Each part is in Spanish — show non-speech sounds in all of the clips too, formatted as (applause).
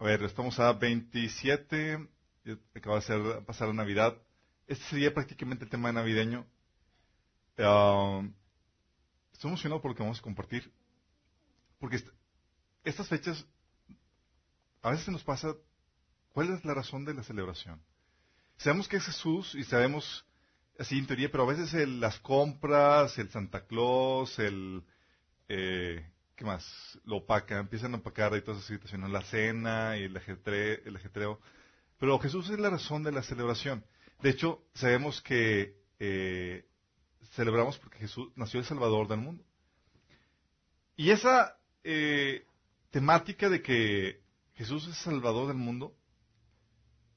A ver, estamos a 27, acaba de ser, pasar la Navidad. Este sería prácticamente el tema navideño. Um, estoy emocionado por lo que vamos a compartir. Porque estas fechas, a veces nos pasa, ¿cuál es la razón de la celebración? Sabemos que es Jesús y sabemos así en teoría, pero a veces las compras, el Santa Claus, el... Eh, ¿Qué más? Lo opaca, empiezan a opacar y todas esas situaciones, la cena y el ajetreo, el ajetreo. Pero Jesús es la razón de la celebración. De hecho, sabemos que eh, celebramos porque Jesús nació el Salvador del mundo. Y esa eh, temática de que Jesús es Salvador del mundo,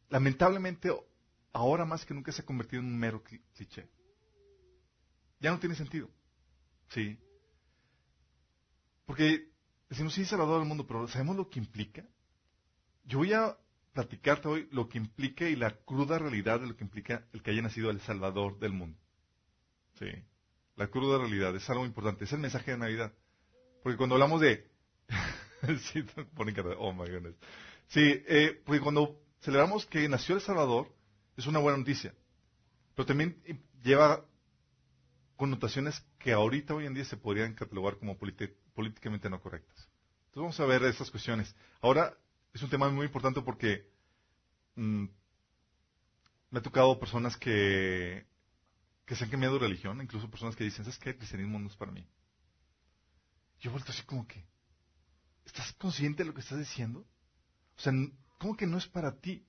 lamentablemente ahora más que nunca se ha convertido en un mero cliché. Ya no tiene sentido. Sí. Porque decimos, sí, Salvador del mundo, pero ¿sabemos lo que implica? Yo voy a platicarte hoy lo que implica y la cruda realidad de lo que implica el que haya nacido el Salvador del mundo. Sí. La cruda realidad es algo importante. Es el mensaje de Navidad. Porque cuando hablamos de... (laughs) sí, oh my goodness. Sí, eh, porque cuando celebramos que nació el Salvador, es una buena noticia. Pero también lleva connotaciones que ahorita, hoy en día, se podrían catalogar como políticamente no correctas. Entonces vamos a ver estas cuestiones. Ahora, es un tema muy importante porque mm, me ha tocado personas que, que se han cambiado de religión, incluso personas que dicen, ¿sabes qué? El cristianismo no es para mí. Yo vuelto así como que, ¿estás consciente de lo que estás diciendo? O sea, ¿cómo que no es para ti?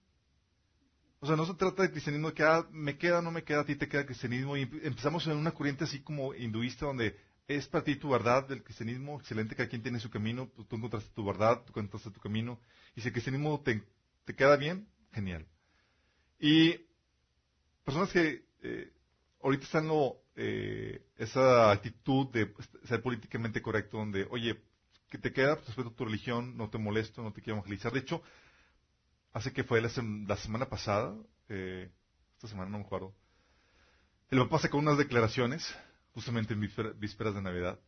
O sea, no se trata de cristianismo que ah, me queda, no me queda, a ti te queda cristianismo. Y empezamos en una corriente así como hinduista donde es para ti tu verdad del cristianismo, excelente, cada quien tiene su camino, tú, encontraste tu verdad, tú encontraste tu camino. Y si el cristianismo te, queda bien, genial. Y personas que eh, ahorita están en eh, esa actitud de ser políticamente correcto, donde, oye, que te queda, pues, respeto a tu religión, no te molesto, no te quiero evangelizar. De hecho, hace que fue la, semana pasada, eh, esta semana no me acuerdo, el papá sacó unas declaraciones, justamente en vísperas de Navidad.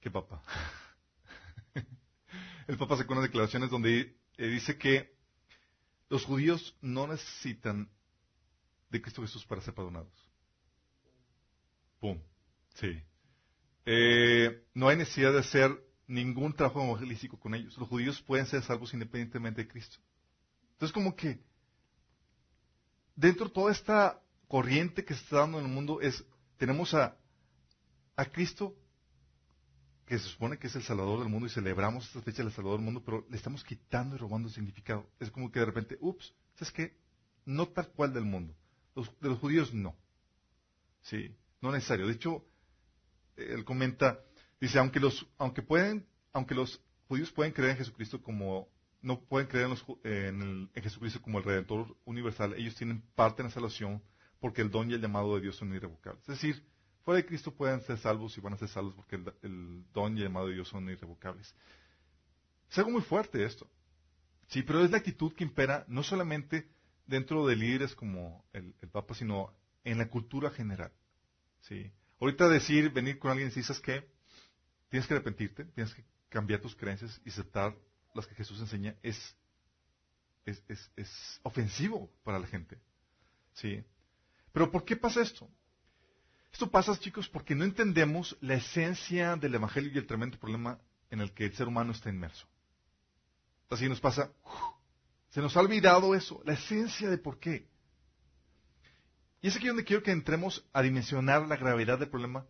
¿Qué papá? (laughs) el papá sacó unas declaraciones donde eh, dice que los judíos no necesitan de Cristo Jesús para ser perdonados. ¡Pum! Sí. Eh, no hay necesidad de hacer ningún trabajo evangelístico con ellos. Los judíos pueden ser salvos independientemente de Cristo. Entonces, como que dentro de toda esta corriente que se está dando en el mundo es, tenemos a, a Cristo, que se supone que es el Salvador del mundo y celebramos esta fecha del Salvador del mundo, pero le estamos quitando y robando el significado. Es como que de repente, ups, ¿sabes qué? No tal cual del mundo. de los judíos no. Sí, no necesario. De hecho, él comenta, dice, aunque los, aunque pueden, aunque los judíos pueden creer en Jesucristo como no pueden creer en, Jesucristo como el Redentor universal, ellos tienen parte en la salvación porque el don y el llamado de Dios son irrevocables. Es decir, fuera de Cristo pueden ser salvos y van a ser salvos porque el, don y el llamado de Dios son irrevocables. Es algo muy fuerte esto. Sí, pero es la actitud que impera no solamente dentro de líderes como el, Papa, sino en la cultura general. Sí. Ahorita decir, venir con alguien y decir, ¿sabes qué? Tienes que arrepentirte, tienes que cambiar tus creencias y aceptar las que Jesús enseña es, es, es, ofensivo para la gente. ¿Sí? Pero ¿por qué pasa esto? Esto pasa, chicos, porque no entendemos la esencia del Evangelio y el tremendo problema en el que el ser humano está inmerso. Así nos pasa, se nos ha olvidado eso, la esencia de por qué. Y es aquí donde quiero que entremos a dimensionar la gravedad del problema,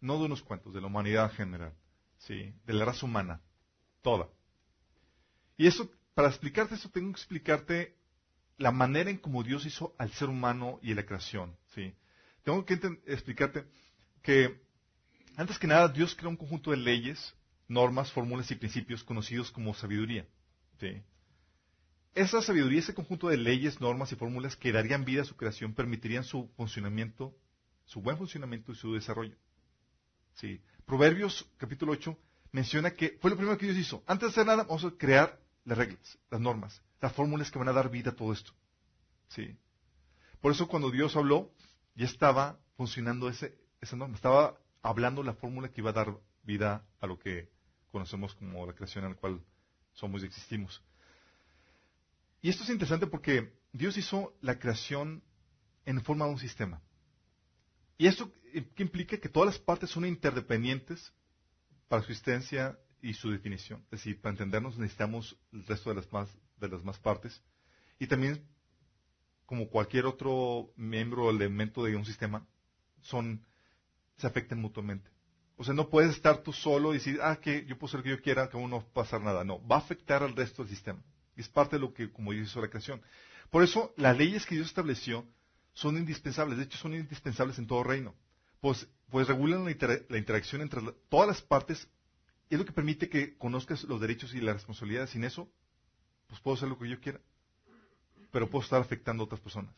no de unos cuantos, de la humanidad en general, ¿sí? de la raza humana, toda. Y eso, para explicarte eso, tengo que explicarte la manera en cómo Dios hizo al ser humano y la creación. ¿Sí? Tengo que explicarte que, antes que nada, Dios creó un conjunto de leyes, normas, fórmulas y principios conocidos como sabiduría. ¿sí? Esa sabiduría, ese conjunto de leyes, normas y fórmulas que darían vida a su creación, permitirían su funcionamiento, su buen funcionamiento y su desarrollo. Proverbios capítulo 8 menciona que fue lo primero que Dios hizo. Antes de hacer nada, vamos a crear las reglas, las normas, las fórmulas que van a dar vida a todo esto. Por eso cuando Dios habló, ya estaba funcionando ese, esa norma, estaba hablando la fórmula que iba a dar vida a lo que conocemos como la creación en la cual somos y existimos. Y esto es interesante porque Dios hizo la creación en forma de un sistema. Y esto ¿qué implica que todas las partes son interdependientes para su existencia y su definición. Es decir, para entendernos necesitamos el resto de las más, de las más partes. Y también, como cualquier otro miembro o elemento de un sistema, son, se afectan mutuamente. O sea, no puedes estar tú solo y decir, ah, que yo puedo hacer lo que yo quiera, que no va a pasar nada. No, va a afectar al resto del sistema. Es parte de lo que, como Dios hizo la creación. Por eso, las leyes que Dios estableció son indispensables. De hecho, son indispensables en todo reino. Pues, pues regulan la, interacción entre todas las partes es lo que permite que conozcas los derechos y las responsabilidades. Sin eso, pues puedo hacer lo que yo quiera. Pero puedo estar afectando a otras personas.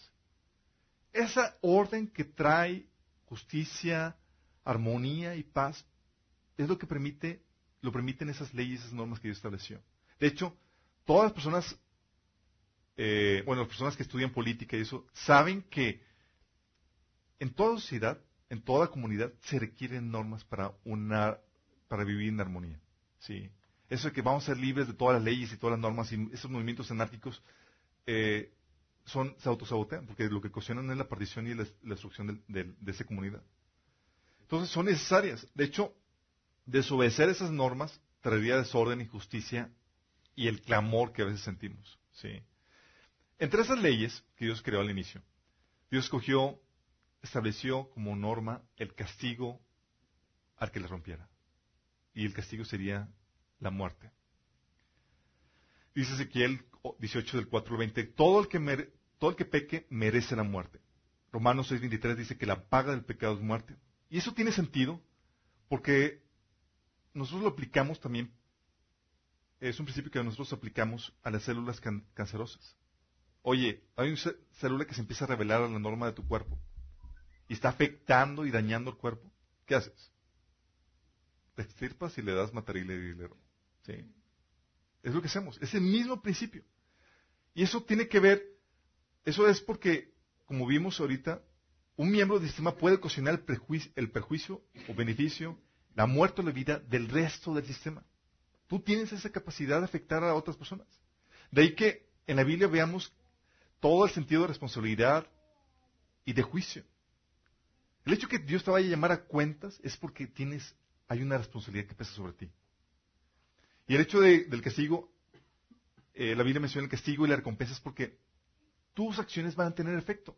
Esa orden que trae justicia, armonía y paz es lo que permite, lo permiten esas leyes, esas normas que Dios estableció. De hecho, todas las personas eh, bueno, las personas que estudian política y eso, saben que en toda sociedad, en toda comunidad, se requieren normas para una, para vivir en armonía. ¿sí? Eso de que vamos a ser libres de todas las leyes y todas las normas y esos movimientos anárquicos eh, son, se autosabotean, porque lo que ocasionan es la partición y la, destrucción de, de esa comunidad. Entonces son necesarias. De hecho, desobedecer esas normas traería desorden, injusticia y el clamor que a veces sentimos. ¿sí? Entre esas leyes que Dios creó al inicio, Dios escogió, estableció como norma el castigo al que le rompiera. Y el castigo sería la muerte. Dice Ezequiel 18 del 4 al 20, todo el que, peque merece la muerte. Romanos 6, 23 dice que la paga del pecado es muerte. Y eso tiene sentido porque nosotros lo aplicamos también, es un principio que nosotros aplicamos a las células cancerosas. Oye, hay una célula que se empieza a revelar a la norma de tu cuerpo y está afectando y dañando el cuerpo. ¿Qué haces? Te extirpas y le das material y. ¿Sí? Es lo que hacemos. Es el mismo principio. Y eso tiene que ver, eso es porque, como vimos ahorita, un miembro del sistema puede ocasionar el perjuicio, o beneficio, la muerte o la vida del resto del sistema. Tú tienes esa capacidad de afectar a otras personas. De ahí que en la Biblia veamos todo el sentido de responsabilidad y de juicio. El hecho que Dios te vaya a llamar a cuentas es porque tienes, hay una responsabilidad que pesa sobre ti. Y el hecho del castigo, eh, la Biblia menciona el castigo y la recompensa es porque tus acciones van a tener efecto.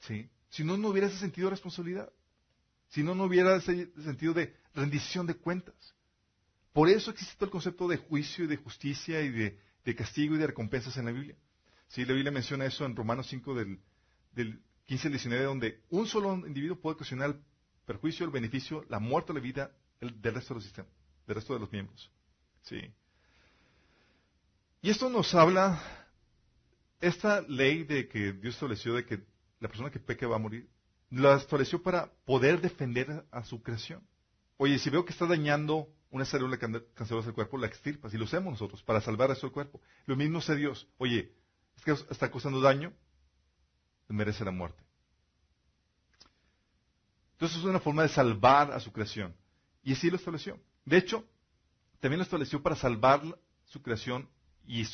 ¿sí? Si no, no hubiera ese sentido de responsabilidad. Si no, no hubiera ese sentido de rendición de cuentas. Por eso existe todo el concepto de juicio y de justicia y de castigo y de recompensas en la Biblia. Sí, la Biblia menciona eso en Romanos 5 del, 15 al 19, donde un solo individuo puede ocasionar el perjuicio, el beneficio, la muerte o la vida del resto del sistema, del resto de los miembros. Sí. Y esto nos habla, esta ley de que Dios estableció de que la persona que peque va a morir, la estableció para poder defender a su creación. Oye, si veo que está dañando una célula cancerosa del cuerpo, la extirpas y lo hacemos nosotros para salvar a su cuerpo. Lo mismo hace Dios. Oye, es que está causando daño, merece la muerte. Entonces es una forma de salvar a su creación. Y así lo estableció. De hecho, también lo estableció para salvar su creación y,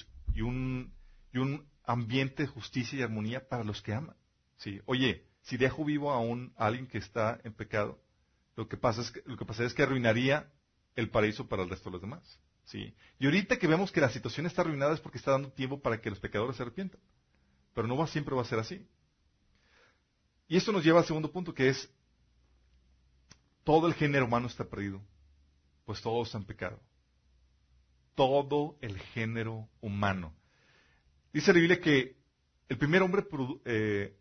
un, ambiente de justicia y armonía para los que aman. ¿Sí? Oye, si dejo vivo a, un, alguien que está en pecado, lo que pasa es que, lo que pasa es que arruinaría el paraíso para el resto de los demás. ¿sí? Y ahorita que vemos que la situación está arruinada es porque está dando tiempo para que los pecadores se arrepientan. Pero no va, siempre va a ser así. Y esto nos lleva al segundo punto, que es, todo el género humano está perdido, pues todos están pecado. Todo el género humano. Dice la Biblia que el primer hombre eh,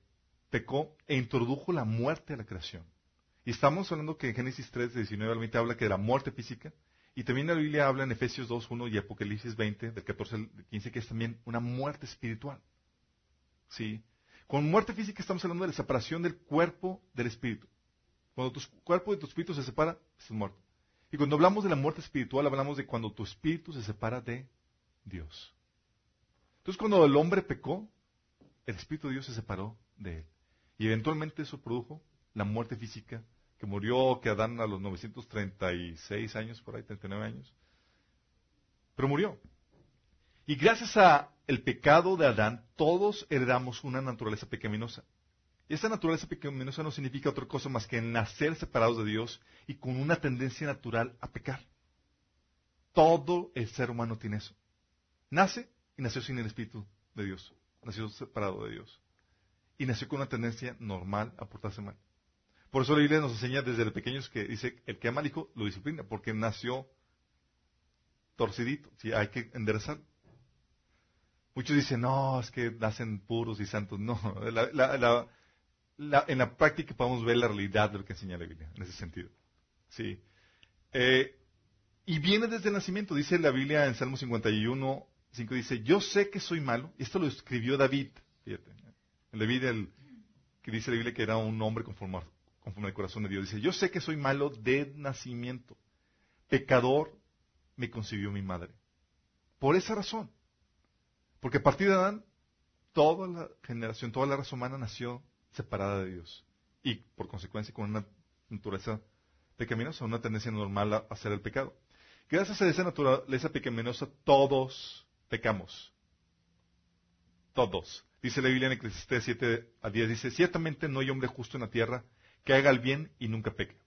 pecó e introdujo la muerte a la creación. Y estamos hablando que en Génesis 3, 19 al 20 habla que de la muerte física, y también la Biblia habla en Efesios 2, 1 y Apocalipsis 20, del 14 al 15, que es también una muerte espiritual. ¿Sí? Con muerte física estamos hablando de la separación del cuerpo del espíritu. Cuando tu cuerpo y tu espíritu se separa, estás muerto. Y cuando hablamos de la muerte espiritual, hablamos de cuando tu espíritu se separa de Dios. Entonces, cuando el hombre pecó, el espíritu de Dios se separó de él. Y eventualmente eso produjo la muerte física que murió, que Adán a los 936 años, por ahí, 39 años. Pero murió. Y gracias a el pecado de Adán, todos heredamos una naturaleza pecaminosa. Y esta naturaleza pecaminosa no significa otra cosa más que nacer separados de Dios y con una tendencia natural a pecar. Todo el ser humano tiene eso. Nace y nació sin el Espíritu de Dios. Nació separado de Dios. Y nació con una tendencia normal a portarse mal. Por eso la Biblia nos enseña desde pequeños que dice, el que ama al hijo lo disciplina, porque nació torcidito. hay que enderezar. Muchos dicen, no, es que nacen puros y santos. No, (laughs) en la práctica podemos ver la realidad de lo que enseña la Biblia, en ese sentido. Sí. Eh, y viene desde el nacimiento, dice la Biblia en Salmo 51, 5 dice, yo sé que soy malo, esto lo escribió David, fíjate, David, el, que dice la Biblia que era un hombre conforme, conforme al corazón de Dios, dice, yo sé que soy malo de nacimiento, pecador me concibió mi madre. Por esa razón, porque a partir de Adán, toda la generación, toda la raza humana nació separada de Dios. Y por consecuencia con una naturaleza pecaminosa, una tendencia normal a hacer el pecado. Gracias a esa naturaleza pecaminosa, todos pecamos. Todos. Dice la Biblia en Eclesiastes 7 a 10, dice, ciertamente no hay hombre justo en la tierra que haga el bien y nunca peque.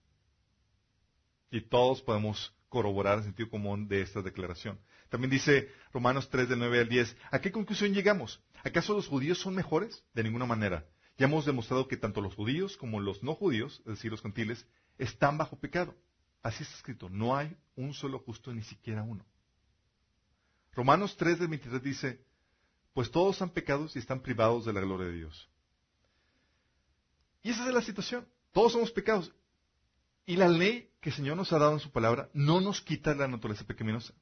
Y todos podemos corroborar el sentido común de esta declaración. También dice Romanos 3 del 9 al 10, ¿a qué conclusión llegamos? ¿Acaso los judíos son mejores? De ninguna manera. Ya hemos demostrado que tanto los judíos como los no judíos, es decir, los gentiles, están bajo pecado. Así está escrito, no hay un solo justo, ni siquiera uno. Romanos 3 del 23 dice, pues todos han pecado y están privados de la gloria de Dios. Y esa es la situación. Todos somos pecados. Y la ley que el Señor nos ha dado en su palabra no nos quita la naturaleza pecaminosa.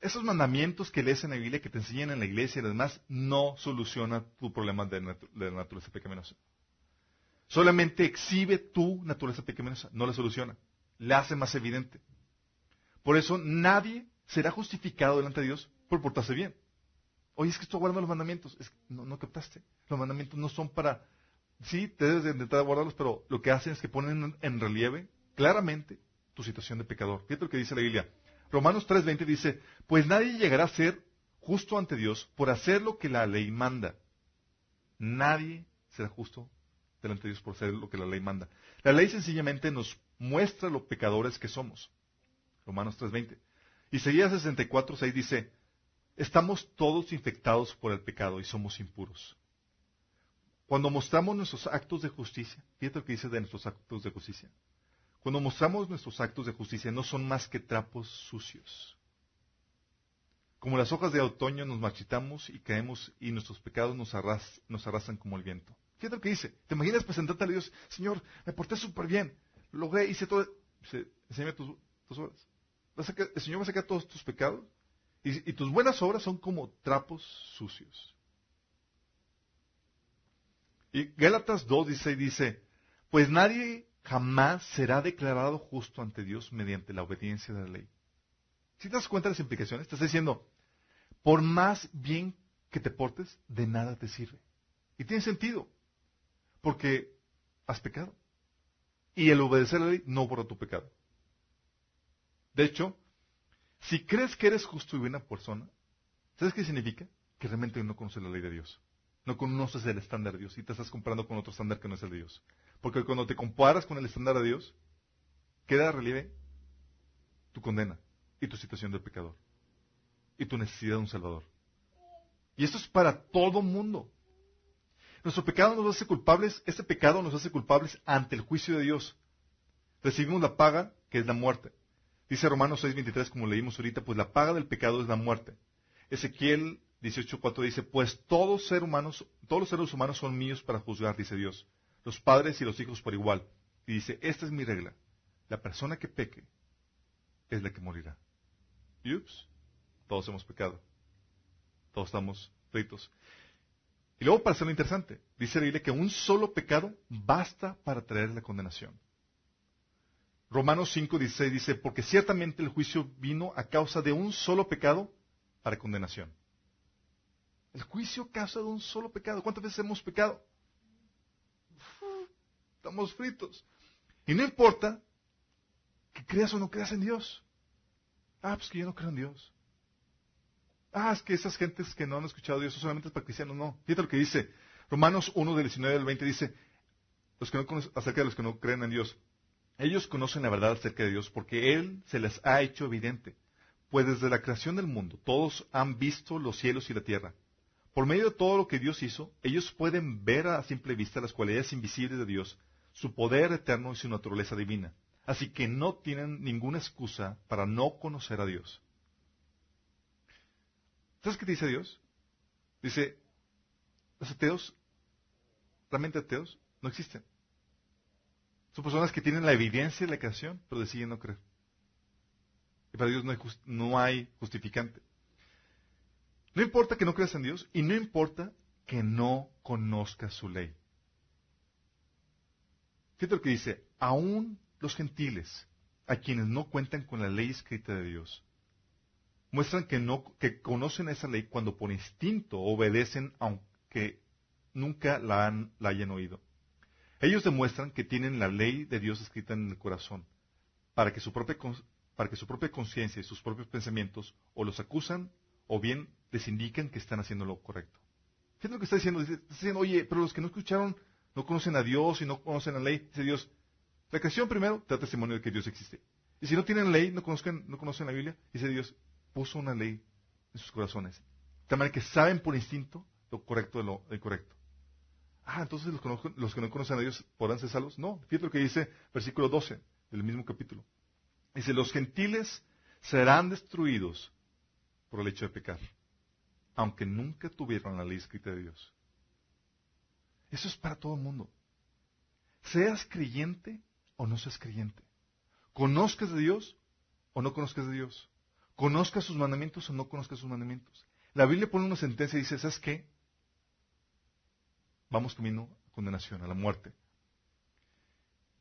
Esos mandamientos que lees en la Biblia, que te enseñan en la iglesia y demás, no solucionan tu problema de, naturaleza pecaminosa. Solamente exhibe tu naturaleza pecaminosa, no la soluciona. La hace más evidente. Por eso nadie será justificado delante de Dios por portarse bien. Oye, es que estoy guardando los mandamientos. Es no, no captaste. Los mandamientos no son para... Sí, te debes de intentar guardarlos, pero lo que hacen es que ponen en relieve claramente tu situación de pecador. Fíjate lo que dice la Biblia. Romanos 3:20 dice, pues nadie llegará a ser justo ante Dios por hacer lo que la ley manda. Nadie será justo delante de Dios por hacer lo que la ley manda. La ley sencillamente nos muestra lo pecadores que somos. Romanos 3:20. Isaías 64:6 dice, estamos todos infectados por el pecado y somos impuros. Cuando mostramos nuestros actos de justicia, fíjate lo que dice de nuestros actos de justicia. Cuando mostramos nuestros actos de justicia no son más que trapos sucios. Como las hojas de otoño nos marchitamos y caemos y nuestros pecados nos, arrasan como el viento. Fíjate lo que dice. ¿Te imaginas presentarte a Dios? Señor, me porté súper bien. Logré, hice todo. Dice, enséñame tus, obras. el Señor va a sacar todos tus pecados. Y, tus buenas obras son como trapos sucios. Y Gálatas 2.16 dice, pues nadie jamás será declarado justo ante Dios mediante la obediencia de la ley. Si te das cuenta de las implicaciones, estás diciendo, por más bien que te portes, de nada te sirve. Y tiene sentido, porque has pecado. Y el obedecer la ley no borra tu pecado. De hecho, si crees que eres justo y buena persona, ¿sabes qué significa? Que realmente no conoces la ley de Dios. No conoces el estándar de Dios y te estás comparando con otro estándar que no es el de Dios. Porque cuando te comparas con el estándar de Dios, queda relieve tu condena y tu situación de pecador y tu necesidad de un Salvador. Y esto es para todo mundo. Nuestro pecado nos hace culpables, este pecado nos hace culpables ante el juicio de Dios. Recibimos la paga, que es la muerte. Dice Romanos 6:23, como leímos ahorita, pues la paga del pecado es la muerte. Ezequiel 18:4 dice, pues todos, ser humanos, todos los seres humanos son míos para juzgar, dice Dios los padres y los hijos por igual. Y dice, esta es mi regla. La persona que peque es la que morirá. Y ups, todos hemos pecado. Todos estamos fritos. Y luego para hacerlo interesante, dice la Biblia que un solo pecado basta para traer la condenación. Romanos 5:16 dice, porque ciertamente el juicio vino a causa de un solo pecado para condenación. El juicio a causa de un solo pecado. ¿Cuántas veces hemos pecado? Estamos fritos. Y no importa que creas o no creas en Dios. Ah, pues que yo no creo en Dios. ah, es que esas gentes que no han escuchado a Dios solamente es para cristianos. No, fíjate lo que dice. Romanos 1 del 19 al 20 dice, los que no acerca de los que no creen en Dios. Ellos conocen la verdad acerca de Dios porque Él se les ha hecho evidente. Pues desde la creación del mundo todos han visto los cielos y la tierra. Por medio de todo lo que Dios hizo, ellos pueden ver a simple vista las cualidades invisibles de Dios, su poder eterno y su naturaleza divina. Así que no tienen ninguna excusa para no conocer a Dios. ¿Sabes qué dice Dios? Dice, los ateos, realmente ateos, no existen. Son personas que tienen la evidencia de la creación, pero deciden no creer. Y para Dios no hay, justificante. No importa que no creas en Dios y no importa que no conozcas su ley. Fíjate lo que dice, aún los gentiles, a quienes no cuentan con la ley escrita de Dios, muestran que, no, que conocen esa ley cuando por instinto obedecen aunque nunca la, han, la hayan oído. Ellos demuestran que tienen la ley de Dios escrita en el corazón, para que su propia, conciencia y sus propios pensamientos o los acusan o bien les indican que están haciendo lo correcto. ¿Qué es lo que está diciendo? Está diciendo, oye, pero los que no escucharon no conocen a Dios y no conocen la ley. Dice Dios, la creación primero da testimonio de que Dios existe. Y si no tienen ley, no conocen, no conocen la Biblia, dice Dios, puso una ley en sus corazones. De manera que saben por instinto lo correcto de lo incorrecto. Ah, entonces los, que no conocen a Dios podrán ser salvos. No, fíjate lo que dice versículo 12 del mismo capítulo. Dice, los gentiles serán destruidos por el hecho de pecar, aunque nunca tuvieron la ley escrita de Dios. Eso es para todo el mundo. Seas creyente o no seas creyente. Conozcas de Dios o no conozcas de Dios. Conozcas sus mandamientos o no conozcas sus mandamientos. La Biblia pone una sentencia y dice, ¿sabes qué? vamos camino a condenación, a la muerte.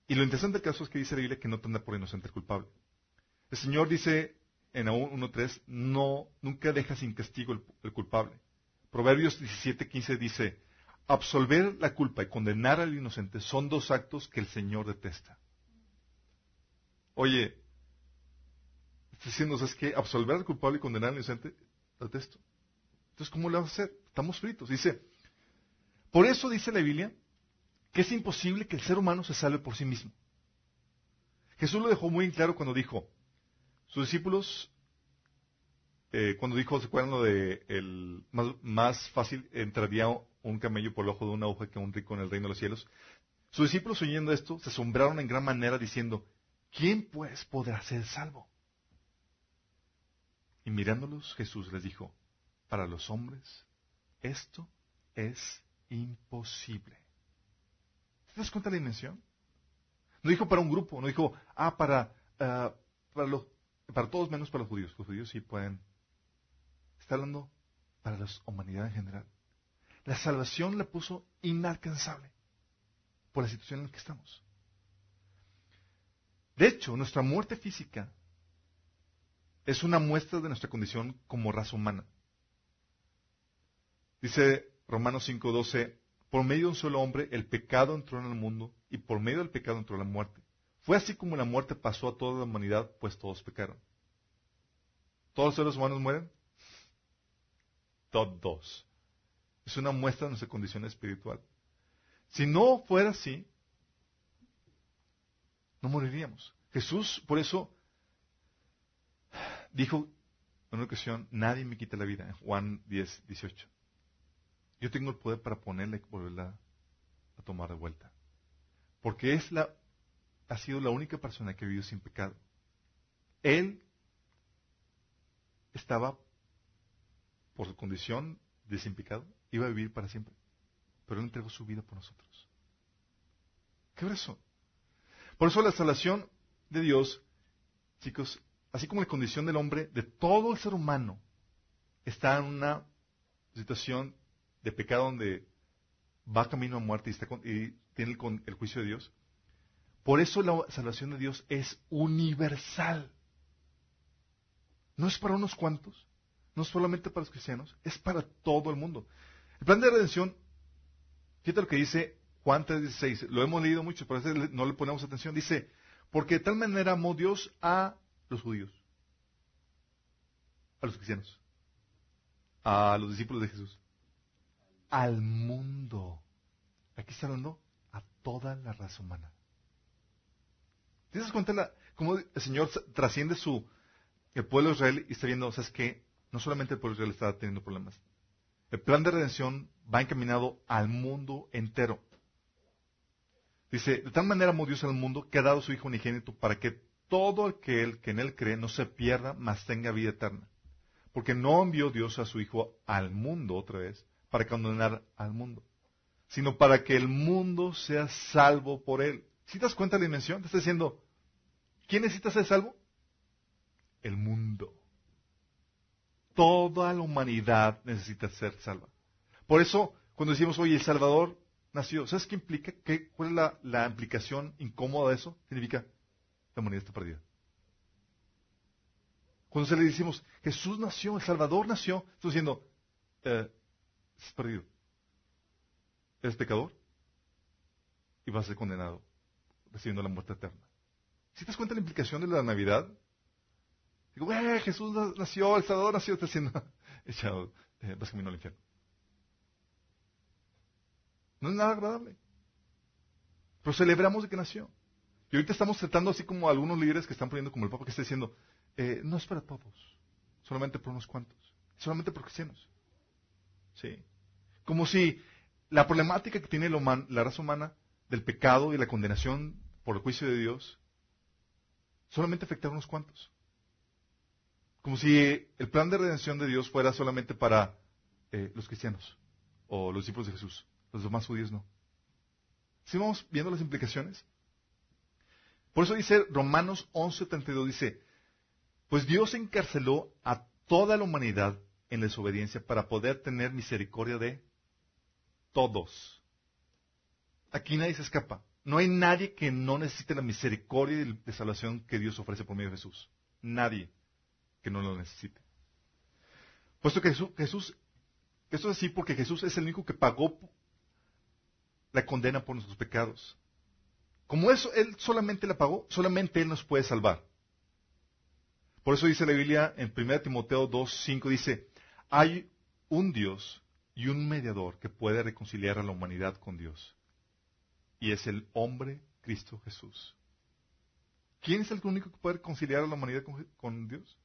Y lo interesante del caso es que dice la Biblia que no tendrá por inocente el culpable. El Señor dice en 1.3, no, nunca deja sin castigo el, culpable. Proverbios 17.15 dice, absolver la culpa y condenar al inocente son dos actos que el Señor detesta. Oye, está diciendo, ¿sabes qué? Absolver al culpable y condenar al inocente, detesto. Entonces, ¿cómo le vas a hacer? Estamos fritos. Dice, por eso dice la Biblia que es imposible que el ser humano se salve por sí mismo. Jesús lo dejó muy claro cuando dijo, sus discípulos, eh, cuando dijo, ¿se acuerdan lo de el más, fácil entraría un camello por el ojo de una hoja que un rico en el reino de los cielos? Sus discípulos oyendo esto se asombraron en gran manera diciendo, ¿quién pues podrá ser salvo? Y mirándolos Jesús les dijo, para los hombres esto es imposible. ¿Te das cuenta de la dimensión? No dijo para un grupo, no dijo, ah, para, ah, para, los, para todos menos para los judíos. Los judíos sí pueden. Está hablando para la humanidad en general. La salvación la puso inalcanzable por la situación en la que estamos. De hecho, nuestra muerte física es una muestra de nuestra condición como raza humana. Dice Romanos 5:12, por medio de un solo hombre el pecado entró en el mundo y por medio del pecado entró la muerte. Fue así como la muerte pasó a toda la humanidad, pues todos pecaron. ¿Todos los seres humanos mueren? Todos. Es una muestra de nuestra condición espiritual. Si no fuera así, no moriríamos. Jesús, por eso, dijo en una ocasión, nadie me quita la vida, en Juan 10, 18. Yo tengo el poder para ponerla y volverla a tomar de vuelta. Porque es la, ha sido la única persona que ha vivido sin pecado. Él estaba, por su condición de sin pecado, iba a vivir para siempre. Pero Él entregó su vida por nosotros. ¿Qué eso? Por eso la salvación de Dios, chicos, así como la condición del hombre, de todo el ser humano, está en una situación de pecado donde va camino a muerte y, está y tiene el, el juicio de Dios. Por eso la salvación de Dios es universal. No es para unos cuantos, no solamente para los cristianos, es para todo el mundo. El plan de redención, fíjate lo que dice Juan 3:16, lo hemos leído mucho, pero a veces no le ponemos atención. Dice, porque de tal manera amó Dios a los judíos, a los cristianos. a los discípulos de Jesús? Al mundo. Aquí está hablando a toda la raza humana. ¿Te das cuenta cómo el Señor trasciende su, el pueblo de Israel y está viendo, o sea, es que no solamente el pueblo de Israel está teniendo problemas. El plan de redención va encaminado al mundo entero. Dice, de tal manera amó Dios al mundo que ha dado su Hijo unigénito para que todo aquel que en él cree no se pierda, mas tenga vida eterna. Porque no envió Dios a su Hijo al mundo otra vez para condenar al mundo, sino para que el mundo sea salvo por él. Si te das cuenta de la dimensión, te está diciendo, ¿quién necesita ser salvo? El mundo. Toda la humanidad necesita ser salva. Por eso, cuando decimos, oye, el Salvador nació, ¿sabes qué implica? ¿Qué, ¿Cuál es la, la implicación incómoda de eso? Significa, la humanidad está perdida. Cuando se le decimos, Jesús nació, el Salvador nació, estamos diciendo, eh, estás perdido. Eres pecador y vas a ser condenado, recibiendo la muerte eterna. ¿Si te das cuenta de la implicación de la Navidad? Digo, eh, Jesús nació, el Salvador nació, está siendo (laughs) echado, eh, vas camino al infierno. No es nada agradable. Pero celebramos de que nació. Y ahorita estamos tratando así como algunos líderes que están poniendo como el Papa que está diciendo, eh, no es para todos, solamente por unos cuantos, solamente por cristianos. Sí. Como si la problemática que tiene la raza humana del pecado y la condenación por el juicio de Dios solamente afectara a unos cuantos. Como si el plan de redención de Dios fuera solamente para eh, los cristianos o los discípulos de Jesús. Los demás judíos no. ¿Sí vamos viendo las implicaciones? Por eso dice Romanos 11:32, dice, pues Dios encarceló a toda la humanidad en desobediencia para poder tener misericordia de todos. Aquí nadie se escapa. No hay nadie que no necesite la misericordia y de salvación que Dios ofrece por medio de Jesús. Nadie que no lo necesite. Puesto que Jesús, esto es así porque Jesús es el único que pagó la condena por nuestros pecados. Como eso Él solamente la pagó, solamente Él nos puede salvar. Por eso dice la Biblia en 1 Timoteo 2, 5, dice, hay un Dios y un mediador que puede reconciliar a la humanidad con Dios. Y es el hombre Cristo Jesús. ¿Quién es el único que puede reconciliar a la humanidad con Dios?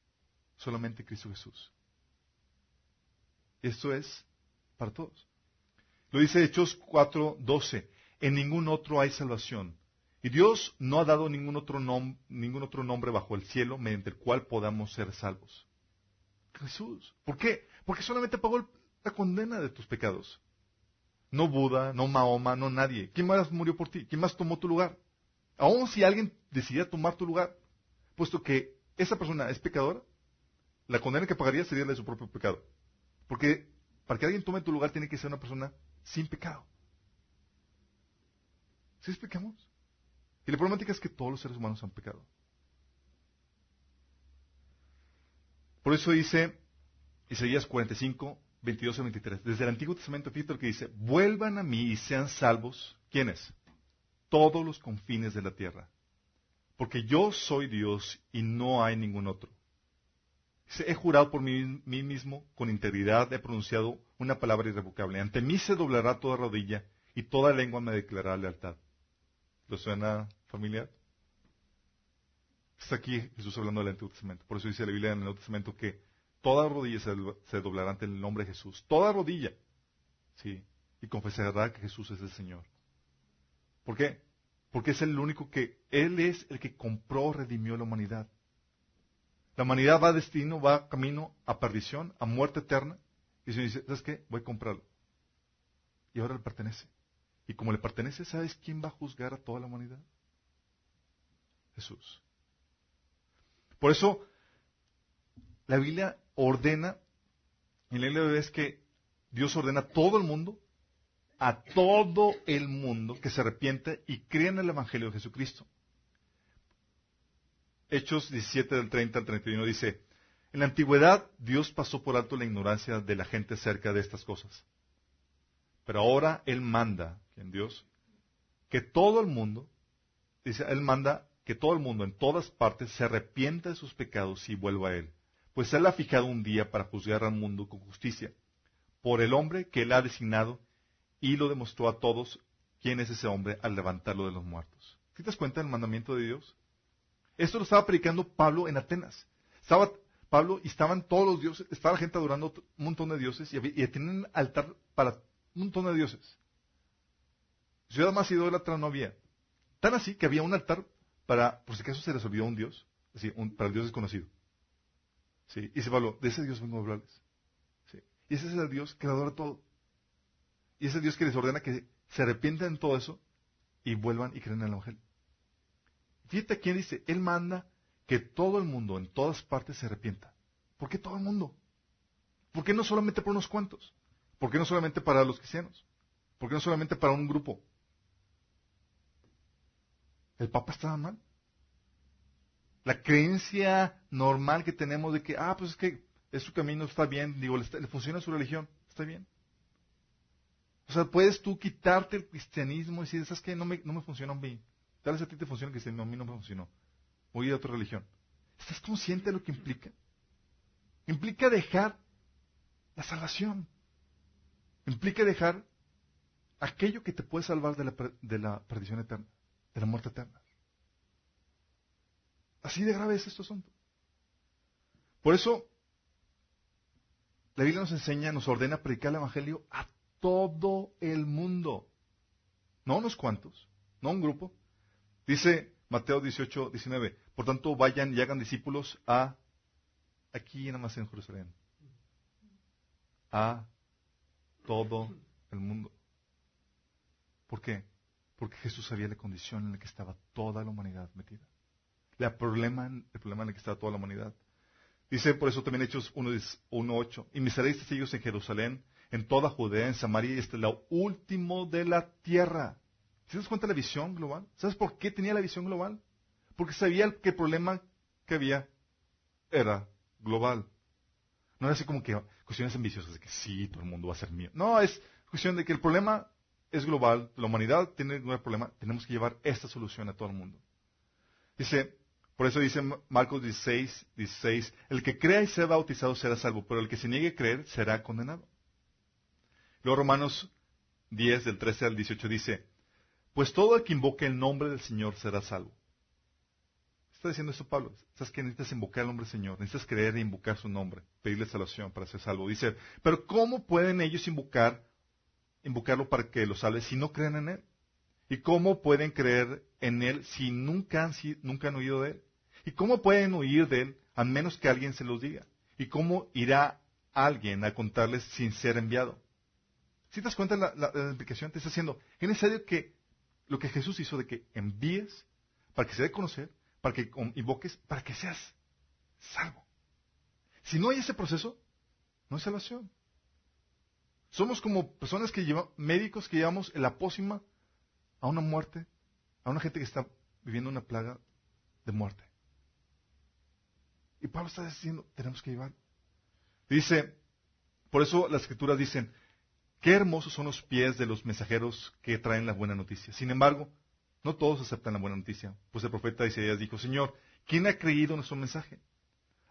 Solamente Cristo Jesús. Esto es para todos. Lo dice Hechos 4, 12. En ningún otro hay salvación y Dios no ha dado ningún otro, ningún otro nombre bajo el cielo mediante el cual podamos ser salvos. Jesús. ¿Por qué? Porque solamente pagó la condena de tus pecados. No Buda, no Mahoma, no nadie. ¿Quién más murió por ti? ¿Quién más tomó tu lugar? Aún si alguien decidiera tomar tu lugar, puesto que esa persona es pecadora, la condena que pagaría sería la de su propio pecado. Porque para que alguien tome tu lugar tiene que ser una persona sin pecado. ¿Sí explicamos? Y la problemática es que todos los seres humanos han pecado. Por eso dice Isaías 45, 22 y 23. Desde el Antiguo Testamento, fíjate lo que dice, vuelvan a mí y sean salvos. ¿Quiénes? Todos los confines de la tierra. Porque yo soy Dios y no hay ningún otro. He jurado por mí, mismo, con integridad he pronunciado una palabra irrevocable. Ante mí se doblará toda rodilla y toda lengua me declarará lealtad. ¿Lo suena familiar? Está aquí Jesús hablando del Antiguo Testamento. Por eso dice la Biblia en el Nuevo Testamento que toda rodilla se, doblará ante el nombre de Jesús. Toda rodilla. Sí. Y confesará que Jesús es el Señor. ¿Por qué? Porque es el único que, Él es el que compró, redimió la humanidad. La humanidad va a destino, va camino a perdición, a muerte eterna. Y el Señor dice, ¿sabes qué? Voy a comprarlo. Y ahora le pertenece. Y como le pertenece, ¿sabes quién va a juzgar a toda la humanidad? Jesús. Por eso, la Biblia ordena, en la Biblia es que Dios ordena a todo el mundo, a todo el mundo que se arrepiente y crea en el Evangelio de Jesucristo. Hechos 17 del 30 al 31 dice, en la antigüedad Dios pasó por alto la ignorancia de la gente acerca de estas cosas. Pero ahora Él manda, ¿quién Dios? Que todo el mundo, dice, Él manda que todo el mundo en todas partes se arrepienta de sus pecados y vuelva a Él, pues Él ha fijado un día para juzgar al mundo con justicia, por el hombre que Él ha designado, y lo demostró a todos quién es ese hombre al levantarlo de los muertos. ¿Sí te das cuenta del mandamiento de Dios? Esto lo estaba predicando Pablo en Atenas. Estaba Pablo y estaban todos los dioses, estaba la gente adorando un montón de dioses y, y tenían altar para un montón de dioses. Ciudad más idólatra no había. Tan así que había un altar para, por si acaso se les olvidó un dios, así, para el dios desconocido. Y dice Pablo, de ese dios vengo a hablarles. Y ese es el dios que adora todo. Y ese Dios que les ordena que se arrepientan de todo eso y vuelvan y creen en el Evangelio. Fíjate quién dice, Él manda que todo el mundo en todas partes se arrepienta. ¿Por qué todo el mundo? ¿Por qué no solamente por unos cuantos? ¿Por qué no solamente para los cristianos? ¿Por qué no solamente para un grupo? ¿El Papa estaba mal? La creencia normal que tenemos de que, ah, pues es que es su camino, está bien, digo, le, funciona su religión, está bien. O sea, puedes tú quitarte el cristianismo y decir, ¿sabes qué? No me, no me funciona a mí. Tal vez a ti te funciona cristianismo, a mí no me funcionó. Voy a ir a otra religión. ¿Estás consciente de lo que implica? Implica dejar la salvación. Implica dejar aquello que te puede salvar de la, de la perdición eterna, de la muerte eterna. Así de grave es este asunto. Por eso, la Biblia nos enseña, nos ordena predicar el Evangelio a todo el mundo. No unos cuantos, no un grupo. Dice Mateo 18, 19, por tanto vayan y hagan discípulos a, aquí nada más en Jerusalén, a todo el mundo. ¿Por qué? Porque Jesús sabía la condición en la que estaba toda la humanidad metida. La problema, el problema en el que estaba toda la humanidad. Dice por eso también Hechos 1.8, y me seréis testigos en Jerusalén, en toda Judea, en Samaria y hasta lo último de la tierra. ¿Se das cuenta de la visión global? ¿Sabes por qué tenía la visión global? Porque sabía que el problema que había era global. No era así como que cuestiones ambiciosas de que sí, todo el mundo va a ser mío. No, es cuestión de que el problema es global, la humanidad tiene un problema, tenemos que llevar esta solución a todo el mundo. Dice, por eso dice Marcos 16, 16, el que crea y sea bautizado será salvo, pero el que se niegue a creer será condenado. Luego Romanos 10, del 13 al 18 dice, pues todo el que invoque el nombre del Señor será salvo. Está diciendo esto Pablo. Sabes que necesitas invocar el nombre del Señor, necesitas creer e invocar su nombre, pedirle salvación para ser salvo. Dice, pero ¿cómo pueden ellos invocar, invocarlo para que lo salve si no creen en Él? ¿Y cómo pueden creer en Él si nunca han, nunca han oído de Él? ¿Y cómo pueden oír de Él a menos que alguien se los diga? ¿Y cómo irá alguien a contarles sin ser enviado? Si te das cuenta de la, la, implicación, te está haciendo, es necesario que lo que Jesús hizo de que envíes para que se dé a conocer, para que invoques, para que seas salvo. Si no hay ese proceso, no hay salvación. Somos como personas que llevan, médicos que llevamos la pócima a una muerte, a una gente que está viviendo una plaga de muerte. Y Pablo está diciendo, tenemos que llevar. Dice, por eso las escrituras dicen, Qué hermosos son los pies de los mensajeros que traen la buena noticia. Sin embargo, no todos aceptan la buena noticia, pues el profeta Isaías dijo, Señor, ¿quién ha creído nuestro mensaje?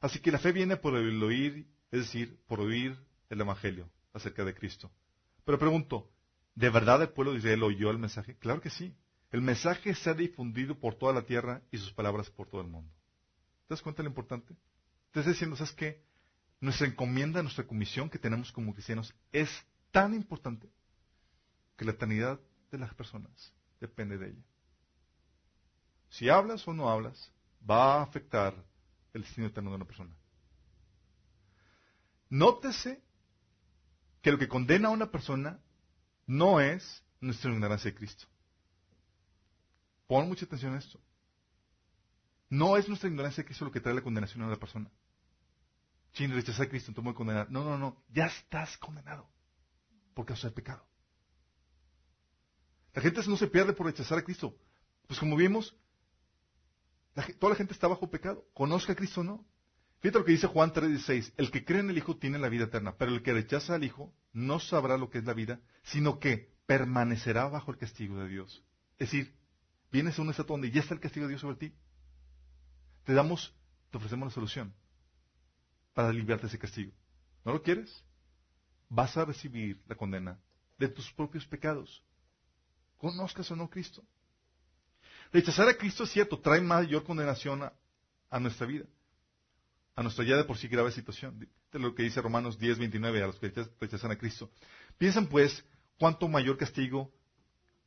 Así que la fe viene por el oír, es decir, por oír el Evangelio acerca de Cristo. Pero pregunto, ¿de verdad el pueblo de Israel oyó el mensaje? Claro que sí. El mensaje se ha difundido por toda la tierra y sus palabras por todo el mundo. ¿Te das cuenta de lo importante? Te estoy diciendo, ¿sabes qué? Nuestra encomienda, nuestra comisión que tenemos como cristianos es tan importante que la eternidad de las personas depende de ella. Si hablas o no hablas, va a afectar el destino eterno de una persona. Nótese que lo que condena a una persona no es nuestra ignorancia de Cristo. Pon mucha atención a esto. No es nuestra ignorancia de Cristo lo que trae la condenación a una persona. Si rechazar a Cristo, voy a condenar. No, no, no. Ya estás condenado por causa del pecado. La gente no se pierde por rechazar a Cristo. Pues como vimos, toda la gente está bajo pecado. Conozca a Cristo o no. Fíjate lo que dice Juan 3:16. El que cree en el Hijo tiene la vida eterna, pero el que rechaza al Hijo no sabrá lo que es la vida, sino que permanecerá bajo el castigo de Dios. Es decir, vienes a un estado donde ya está el castigo de Dios sobre ti. Te damos, te ofrecemos la solución. para aliviarte ese castigo. ¿No lo quieres? Vas a recibir la condena de tus propios pecados. Conozcas o no Cristo. Rechazar a Cristo es cierto, trae mayor condenación a, nuestra vida, a nuestra ya de por sí grave situación. De lo que dice Romanos 10, 29 a los que rechazan a Cristo. Piensan pues cuánto mayor castigo,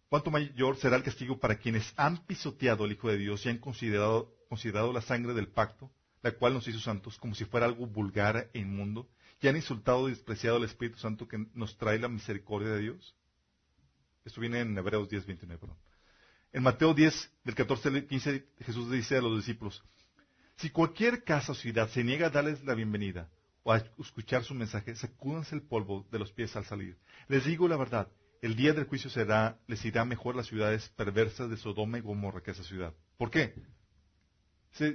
cuánto mayor será el castigo para quienes han pisoteado al Hijo de Dios y han considerado, considerado la sangre del pacto, la cual nos hizo santos, como si fuera algo vulgar e inmundo, y han insultado y despreciado al Espíritu Santo que nos trae la misericordia de Dios. Esto viene en Hebreos 10, 29, perdón. En Mateo 10, del 14 al 15, Jesús dice a los discípulos, si cualquier casa o ciudad se niega a darles la bienvenida o a escuchar su mensaje, sacúdanse el polvo de los pies al salir. Les digo la verdad, el día del juicio será, les irá mejor las ciudades perversas de Sodoma y Gomorra que esa ciudad. ¿Por qué?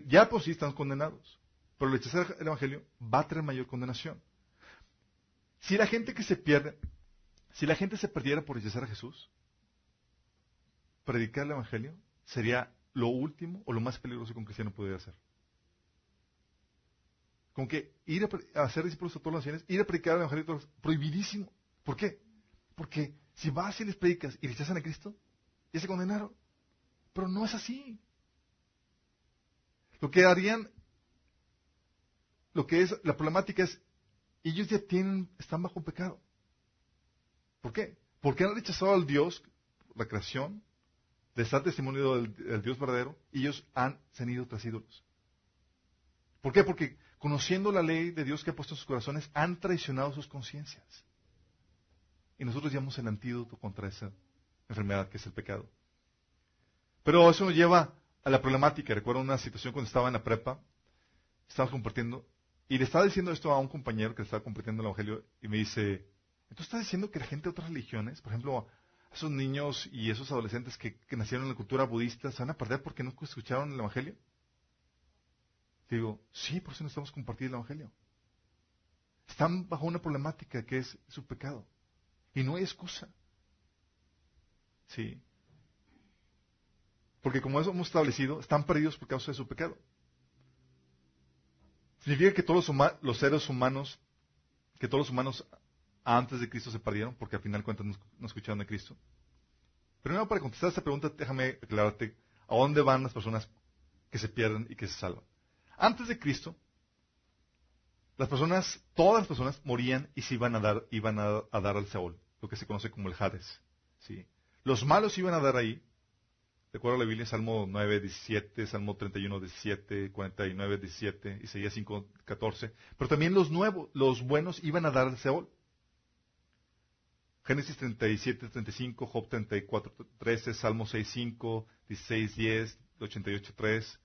Ya por sí están condenados, pero el rechazar el Evangelio va a traer mayor condenación. Si la gente que se pierde, si la gente se perdiera por rechazar a Jesús, predicar el Evangelio sería lo último o lo más peligroso que un cristiano pudiera hacer. Con que ir a, hacer discípulos a todas las naciones, ir a predicar el Evangelio, todos, prohibidísimo. ¿Por qué? Porque si vas y les predicas y rechazan a Cristo, ya se condenaron. Pero no es así. Lo que harían, lo que es, la problemática es, ellos ya tienen, están bajo pecado. ¿Por qué? Porque han rechazado al Dios, la creación, de estar testimonio del, Dios verdadero, y ellos han ido tras ídolos. ¿Por qué? Porque conociendo la ley de Dios que ha puesto en sus corazones, han traicionado sus conciencias. Y nosotros llevamos el antídoto contra esa enfermedad que es el pecado. Pero eso nos lleva a la problemática. Recuerdo una situación cuando estaba en la prepa, estaba compartiendo, y le estaba diciendo esto a un compañero que estaba compartiendo el Evangelio, y me dice, ¿entonces estás diciendo que la gente de otras religiones, por ejemplo, esos niños y esos adolescentes que, nacieron en la cultura budista se van a perder porque no escucharon el Evangelio? Digo, sí, por eso no estamos compartiendo el Evangelio. Están bajo una problemática que es su pecado. Y no hay excusa. Sí. Porque como hemos establecido, están perdidos por causa de su pecado. Significa que todos los, seres humanos, que todos los humanos antes de Cristo se perdieron, porque al final cuentas no, escucharon de Cristo. Primero, para contestar esta pregunta, déjame aclararte a dónde van las personas que se pierden y que se salvan. Antes de Cristo, las personas, todas las personas morían y se iban a dar, iban a, dar al Seol, lo que se conoce como el Hades. ¿sí? Los malos iban a dar ahí, de acuerdo a la Biblia, Salmo 9, 17, Salmo 31, 17, 49, 17, Isaías 5, 14. Pero también los nuevos, los buenos iban a dar al Seol. Génesis 37, 35, Job 34, 13, Salmo 6, 5, 16, 10, 88, 3,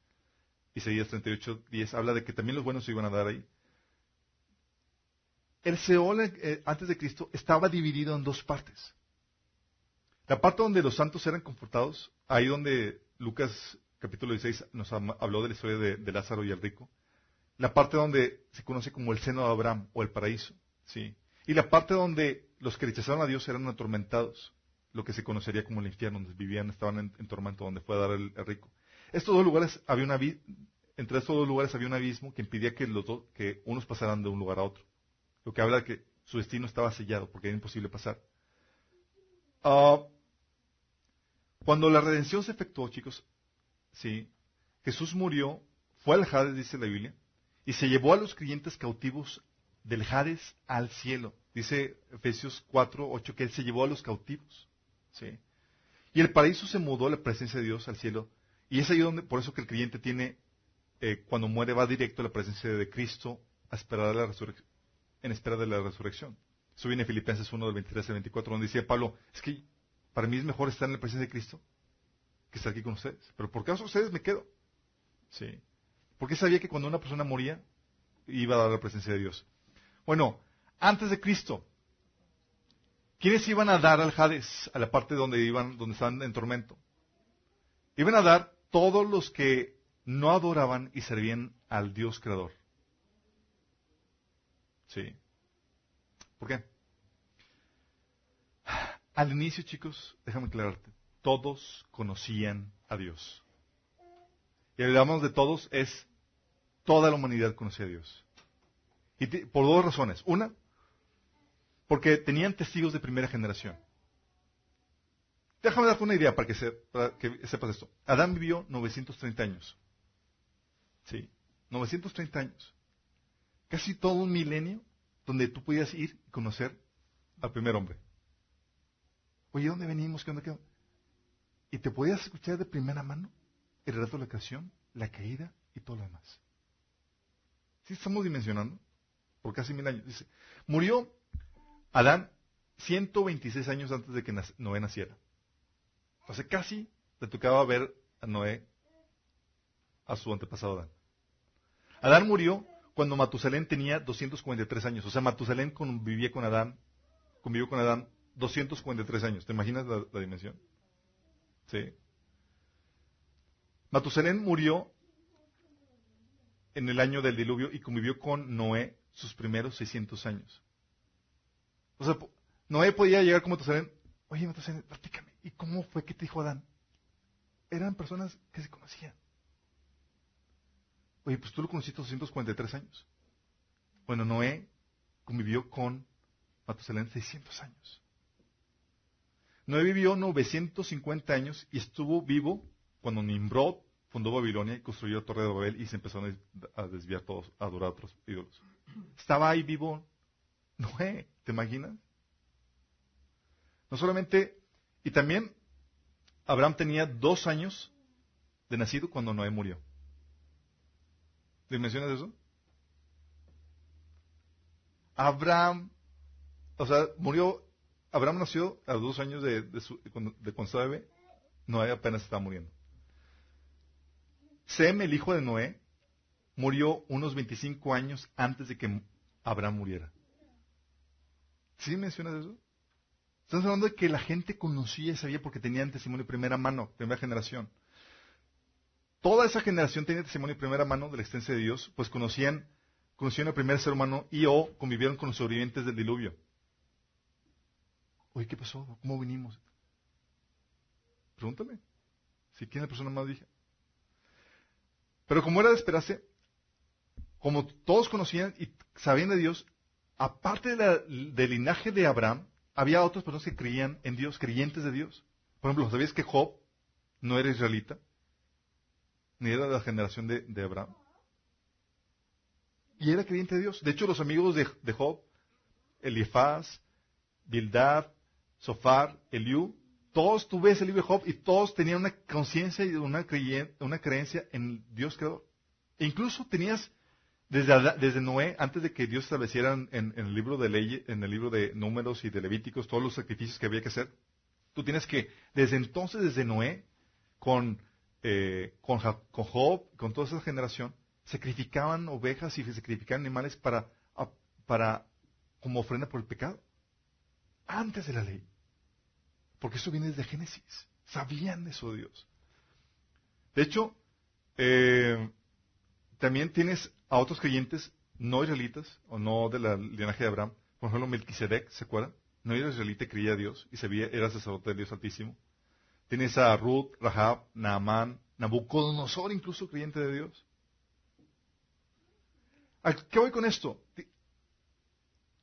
Isaías 38, 10, habla de que también los buenos se iban a dar ahí. El Seol eh, antes de Cristo estaba dividido en dos partes. La parte donde los santos eran confortados, ahí donde Lucas capítulo 16 nos habló de la historia de, Lázaro y el rico. La parte donde se conoce como el seno de Abraham o el paraíso. ¿sí? Y la parte donde los que rechazaron a Dios eran atormentados, lo que se conocería como el infierno, donde vivían, estaban en, tormento, donde fue a dar el, rico. Estos dos lugares había una entre estos dos lugares había un abismo que impidía que, los que unos pasaran de un lugar a otro. Lo que habla de que su destino estaba sellado porque era imposible pasar. Ah, cuando la redención se efectuó, chicos, sí, Jesús murió, fue al Hades, dice la Biblia, y se llevó a los creyentes cautivos del Hades al cielo. Dice Efesios 4, 8 que Él se llevó a los cautivos. ¿sí? Y el paraíso se mudó la presencia de Dios al cielo. Y es ahí donde, por eso que el creyente tiene, eh, cuando muere, va directo a la presencia de Cristo a esperar la en espera de la resurrección. Eso viene en Filipenses 1, del 23 al 24, donde dice Pablo, es que para mí es mejor estar en la presencia de Cristo que estar aquí con ustedes. Pero por causa de ustedes me quedo. Sí. Porque sabía que cuando una persona moría, iba a dar la presencia de Dios. Bueno, antes de Cristo, ¿quiénes iban a dar al Hades, a la parte donde iban, donde estaban en tormento? Iban a dar todos los que no adoraban y servían al Dios creador. ¿Sí? ¿Por qué? Al inicio, chicos, déjame aclararte, todos conocían a Dios. Y hablamos de todos, es toda la humanidad conocía a Dios. Y por dos razones. Una, porque tenían testigos de primera generación. Déjame darte una idea para que, sepas esto. Adán vivió 930 años. Sí, 930 años. Casi todo un milenio donde tú podías ir y conocer al primer hombre. Oye, ¿dónde venimos? ¿Qué onda? ¿Qué Y te podías escuchar de primera mano el relato de la creación, la caída y todo lo demás. ¿Sí estamos dimensionando? Por casi mil años. Dice, murió Adán 126 años antes de que Noé naciera. Sea, casi le tocaba ver a Noé, a su antepasado Adán. Adán murió cuando Matusalén tenía 243 años. O sea, Matusalén convivía con Adán, convivió con Adán 243 años. ¿Te imaginas la, dimensión? Sí. Matusalén murió en el año del diluvio y convivió con Noé sus primeros 600 años. O sea, Noé podía llegar como Matusalén, oye Matusalén, platícame, ¿y cómo fue que te dijo Adán? Eran personas que se conocían. Oye, pues tú lo conociste 243 años. Bueno, Noé convivió con Matusalén 600 años. Noé vivió 950 años y estuvo vivo cuando Nimrod fundó Babilonia y construyó la Torre de Babel y se empezó a desviar todos, a adorar a otros ídolos. Estaba ahí vivo Noé, ¿te imaginas? No solamente, y también Abraham tenía dos años de nacido cuando Noé murió. ¿Dimensionas eso? Abraham, o sea, murió, Abraham nació a los dos años de, de, cuando, de Noé apenas estaba muriendo. Sem, el hijo de Noé, murió unos 25 años antes de que Abraham muriera. ¿Sí mencionas eso? Estamos hablando de que la gente conocía y sabía porque tenían testimonio de primera mano, primera generación. Toda esa generación tenía testimonio de primera mano de la existencia de Dios, pues conocían, conocían al primer ser humano y o convivieron con los sobrevivientes del diluvio. Oye, ¿qué pasó? ¿Cómo vinimos? Pregúntale. Si quién es la persona más vieja. Pero como era de esperarse, como todos conocían y sabían de Dios, aparte del linaje de Abraham, había otras personas que creían en Dios, creyentes de Dios. Por ejemplo, ¿sabías que Job no era israelita? Ni era de la generación de, Abraham. Y era creyente de Dios. De hecho, los amigos de, Job, Elifaz, Bildad, Sofar, Eliú, todos tú ves el libro de Job y todos tenían una conciencia y una, una creencia en Dios creador. E incluso tenías desde, desde, Noé, antes de que Dios estableciera en, el libro de leyes, en el libro de números y de Levíticos, todos los sacrificios que había que hacer, tú tienes que, desde entonces, desde Noé, con, eh, con, Job, con toda esa generación, sacrificaban ovejas y sacrificaban animales para, para, como ofrenda por el pecado. Antes de la ley. Porque eso viene desde Génesis. Sabían eso Dios. De hecho, eh, también tienes a otros creyentes no israelitas o no de la linaje de Abraham. Por ejemplo, Melquisedec, ¿se acuerdan? No era israelita, creía a Dios y era sacerdote de Dios Altísimo. Tienes a Ruth, Rahab, Naamán, Nabucodonosor, incluso creyente de Dios. ¿A qué voy con esto?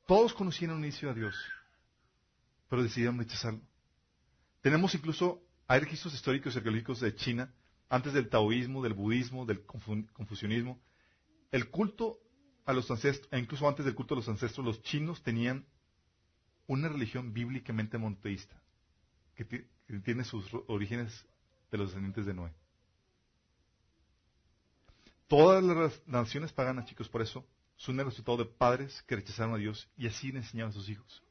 Todos conocían un inicio a Dios, pero decidieron rechazarlo. Tenemos incluso, hay registros históricos y arqueológicos de China, antes del taoísmo, del budismo, del confucianismo. El culto a los ancestros, e incluso antes del culto a los ancestros, los chinos tenían una religión bíblicamente monoteísta, que, tiene sus orígenes de los descendientes de Noé. Todas las naciones paganas, chicos, por eso, son el resultado de padres que rechazaron a Dios y así le enseñaron a sus hijos.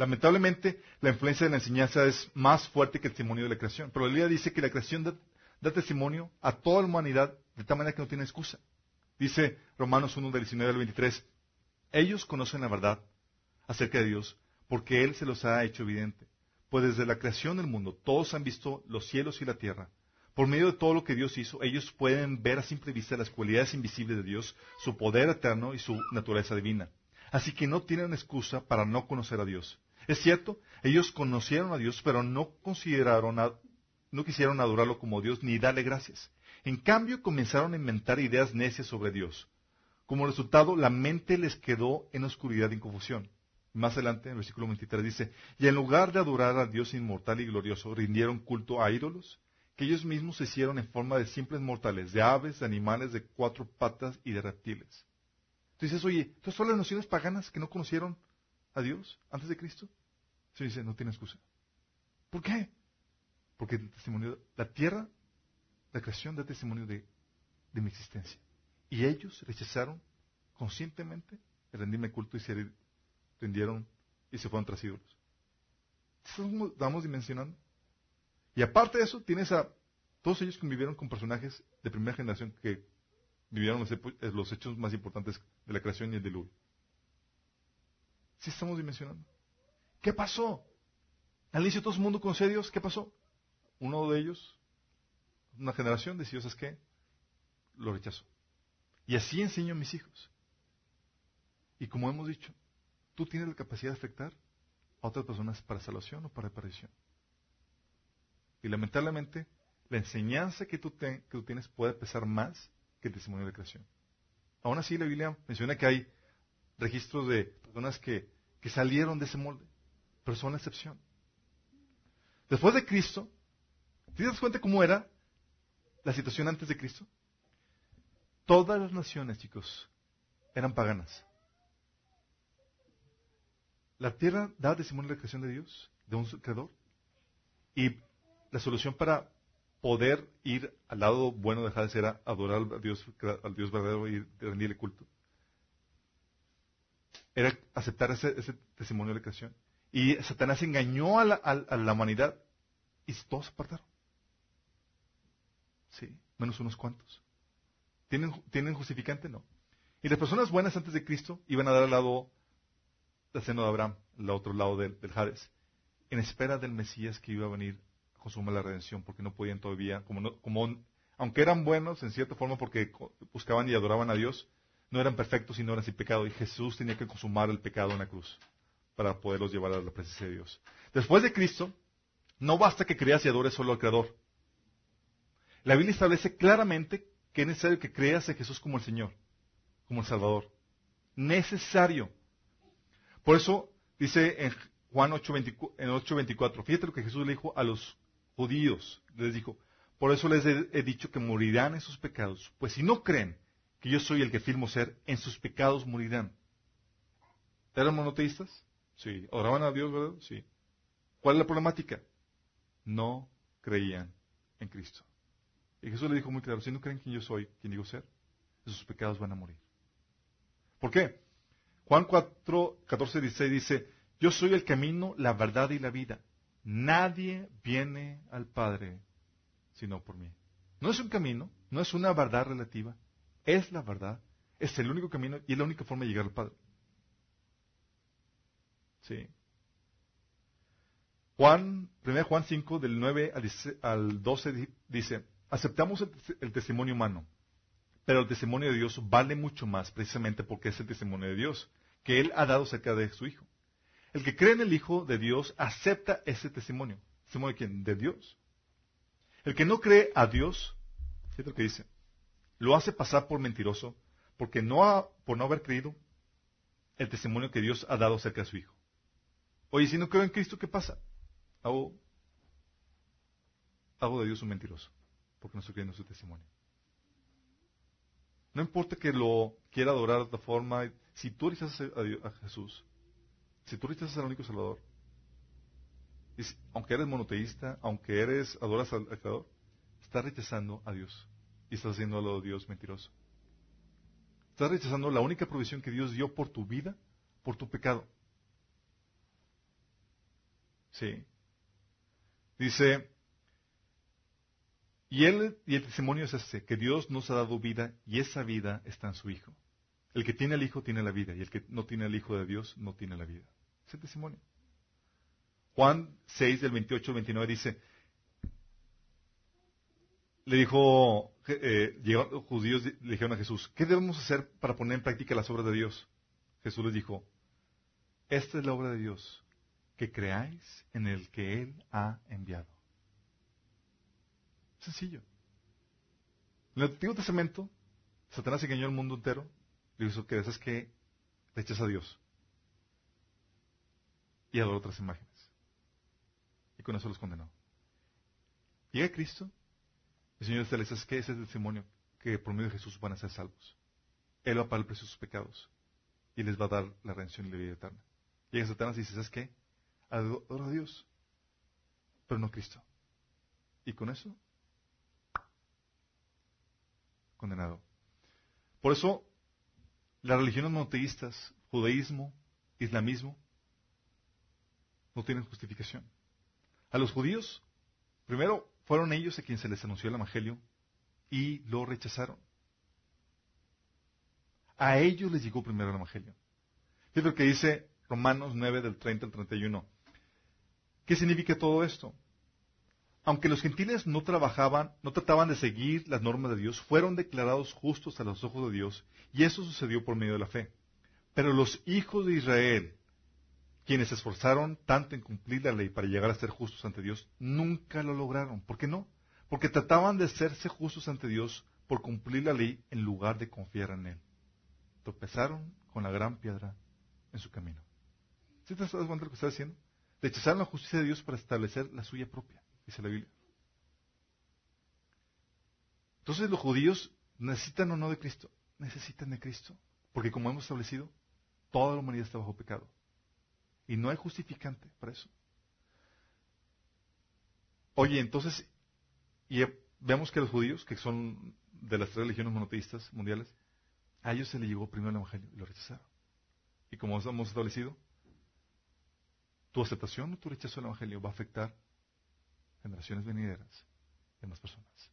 Lamentablemente, la influencia de la enseñanza es más fuerte que el testimonio de la creación. Pero la Biblia dice que la creación da, testimonio a toda la humanidad de tal manera que no tiene excusa. Dice Romanos 1 del 19 al 23, ellos conocen la verdad acerca de Dios porque Él se los ha hecho evidente. Pues desde la creación del mundo todos han visto los cielos y la tierra. Por medio de todo lo que Dios hizo, ellos pueden ver a simple vista las cualidades invisibles de Dios, su poder eterno y su naturaleza divina. Así que no tienen excusa para no conocer a Dios. Es cierto, ellos conocieron a Dios, pero no consideraron, no quisieron adorarlo como Dios ni darle gracias. En cambio, comenzaron a inventar ideas necias sobre Dios. Como resultado, la mente les quedó en oscuridad y en confusión. Más adelante, en el versículo 23 dice, y en lugar de adorar a Dios inmortal y glorioso, rindieron culto a ídolos, que ellos mismos se hicieron en forma de simples mortales, de aves, de animales de cuatro patas y de reptiles. Dices, oye, ¿tú son las naciones paganas que no conocieron a Dios antes de Cristo? Se dice, no tiene excusa. ¿Por qué? Porque el testimonio, la tierra, la creación da testimonio de, mi existencia. Y ellos rechazaron conscientemente el rendirme culto y se rindieron y se fueron tras ídolos. Estamos dimensionando. Y aparte de eso, tienes a todos ellos que vivieron con personajes de primera generación que vivieron los, hechos más importantes de la creación y el diluvio. Sí estamos dimensionando. ¿Qué pasó? Al inicio todo el mundo con serios, ¿qué pasó? Uno de ellos, una generación, decidió, ¿sabes qué? Lo rechazó. Y así enseño a mis hijos. Y como hemos dicho, tú tienes la capacidad de afectar a otras personas para salvación o para perdición. Y lamentablemente, la enseñanza que tú, que tú tienes puede pesar más que el testimonio de creación. Aún así, la Biblia menciona que hay registros de personas que, que salieron de ese molde, pero son la excepción. Después de Cristo, ¿te das cuenta cómo era la situación antes de Cristo? Todas las naciones, chicos, eran paganas. La tierra da testimonio de la creación de Dios, de un creador. Y la solución para poder ir al lado bueno de Hades era adorar al Dios, al Dios verdadero y rendirle culto. Era aceptar ese, testimonio de la creación. Y Satanás engañó a la, humanidad y todos se apartaron. Sí, menos unos cuantos. ¿Tienen, ¿Tienen justificante? No. Y las personas buenas antes de Cristo iban a dar al lado del seno de Abraham, al otro lado del, del Hades, en espera del Mesías que iba a venir consuma la redención, porque no podían todavía, como, como aunque eran buenos en cierta forma porque buscaban y adoraban a Dios, no eran perfectos y no eran sin pecado, y Jesús tenía que consumar el pecado en la cruz para poderlos llevar a la presencia de Dios. Después de Cristo, no basta que creas y adores solo al Creador. La Biblia establece claramente que es necesario que creas en Jesús como el Señor, como el Salvador. Necesario. Por eso dice en Juan 8:24, fíjate lo que Jesús le dijo a los judíos. Les dijo, por eso les he, dicho que morirán en sus pecados, pues si no creen que yo soy el que firmo ser, en sus pecados morirán. ¿Eran monoteístas? Sí. ¿Oraban a Dios, verdad? Sí. ¿Cuál es la problemática? No creían en Cristo. Y Jesús le dijo muy claro, si no creen que yo soy quien digo ser, sus pecados van a morir. ¿Por qué? Juan 4, 14, 16 dice, yo soy el camino, la verdad y la vida. Nadie viene al Padre sino por mí. No es un camino, no es una verdad relativa, es la verdad, es el único camino y es la única forma de llegar al Padre. Sí. Juan, 1 Juan 5, del 9 al 12 dice, aceptamos el, testimonio humano, pero el testimonio de Dios vale mucho más precisamente porque es el testimonio de Dios, que Él ha dado acerca de su Hijo. El que cree en el Hijo de Dios acepta ese testimonio. ¿Testimonio de quién? De Dios. El que no cree a Dios, fíjate lo que dice, lo hace pasar por mentiroso porque no ha, por no haber creído el testimonio que Dios ha dado acerca de su Hijo. Oye, si no creo en Cristo, ¿qué pasa? Hago, hago de Dios un mentiroso porque no estoy creyendo su testimonio. No importa que lo quiera adorar de otra forma, si tú rechazas a Jesús, si tú rechazas al único Salvador, aunque eres monoteísta, aunque eres adoras al, Creador, estás rechazando a Dios y estás haciendo a Dios mentiroso. Estás rechazando la única provisión que Dios dio por tu vida, por tu pecado. Sí. Dice, y, él, y el testimonio es este, que Dios nos ha dado vida y esa vida está en su Hijo. El que tiene al Hijo tiene la vida y el que no tiene al Hijo de Dios no tiene la vida el testimonio. Juan 6, del 28 al 29 dice, le dijo, eh, judíos le dijeron a Jesús, ¿qué debemos hacer para poner en práctica las obras de Dios? Jesús les dijo, esta es la obra de Dios, que creáis en el que Él ha enviado. Sencillo. En el Antiguo Testamento, Satanás engañó al mundo entero, Le dijo que es que rechaza a Dios y adora otras imágenes. Y con eso los condenó. Llega Cristo, el Señor dice que ese es el testimonio que por medio de Jesús van a ser salvos. Él va a pagar el precio de sus pecados y les va a dar la redención y la vida eterna. Llega Satanás y dice, ¿sabes qué? Adora a Dios, pero no a Cristo. Y con eso, condenado. Por eso, las religiones monoteístas, judaísmo, islamismo, no tienen justificación. A los judíos, primero fueron ellos a quienes se les anunció el Evangelio y lo rechazaron. A ellos les llegó primero el Evangelio. Es lo que dice Romanos 9 del 30 al 31. ¿Qué significa todo esto? Aunque los gentiles no trabajaban, no trataban de seguir las normas de Dios, fueron declarados justos a los ojos de Dios, y eso sucedió por medio de la fe. Pero los hijos de Israel, quienes se esforzaron tanto en cumplir la ley para llegar a ser justos ante Dios, nunca lo lograron. ¿Por qué no? Porque trataban de serse justos ante Dios por cumplir la ley en lugar de confiar en Él. Tropezaron con la gran piedra en su camino. ¿Sí te das cuenta de lo que está diciendo? Rechazaron la justicia de Dios para establecer la suya propia, dice la Biblia. Entonces los judíos necesitan o no de Cristo, necesitan de Cristo, porque como hemos establecido, toda la humanidad está bajo pecado. Y no hay justificante para eso. Oye, entonces, y vemos que los judíos, que son de las tres religiones monoteístas mundiales, a ellos se les llegó primero el Evangelio y lo rechazaron. Y como hemos establecido, tu aceptación o tu rechazo del Evangelio va a afectar generaciones venideras y más personas.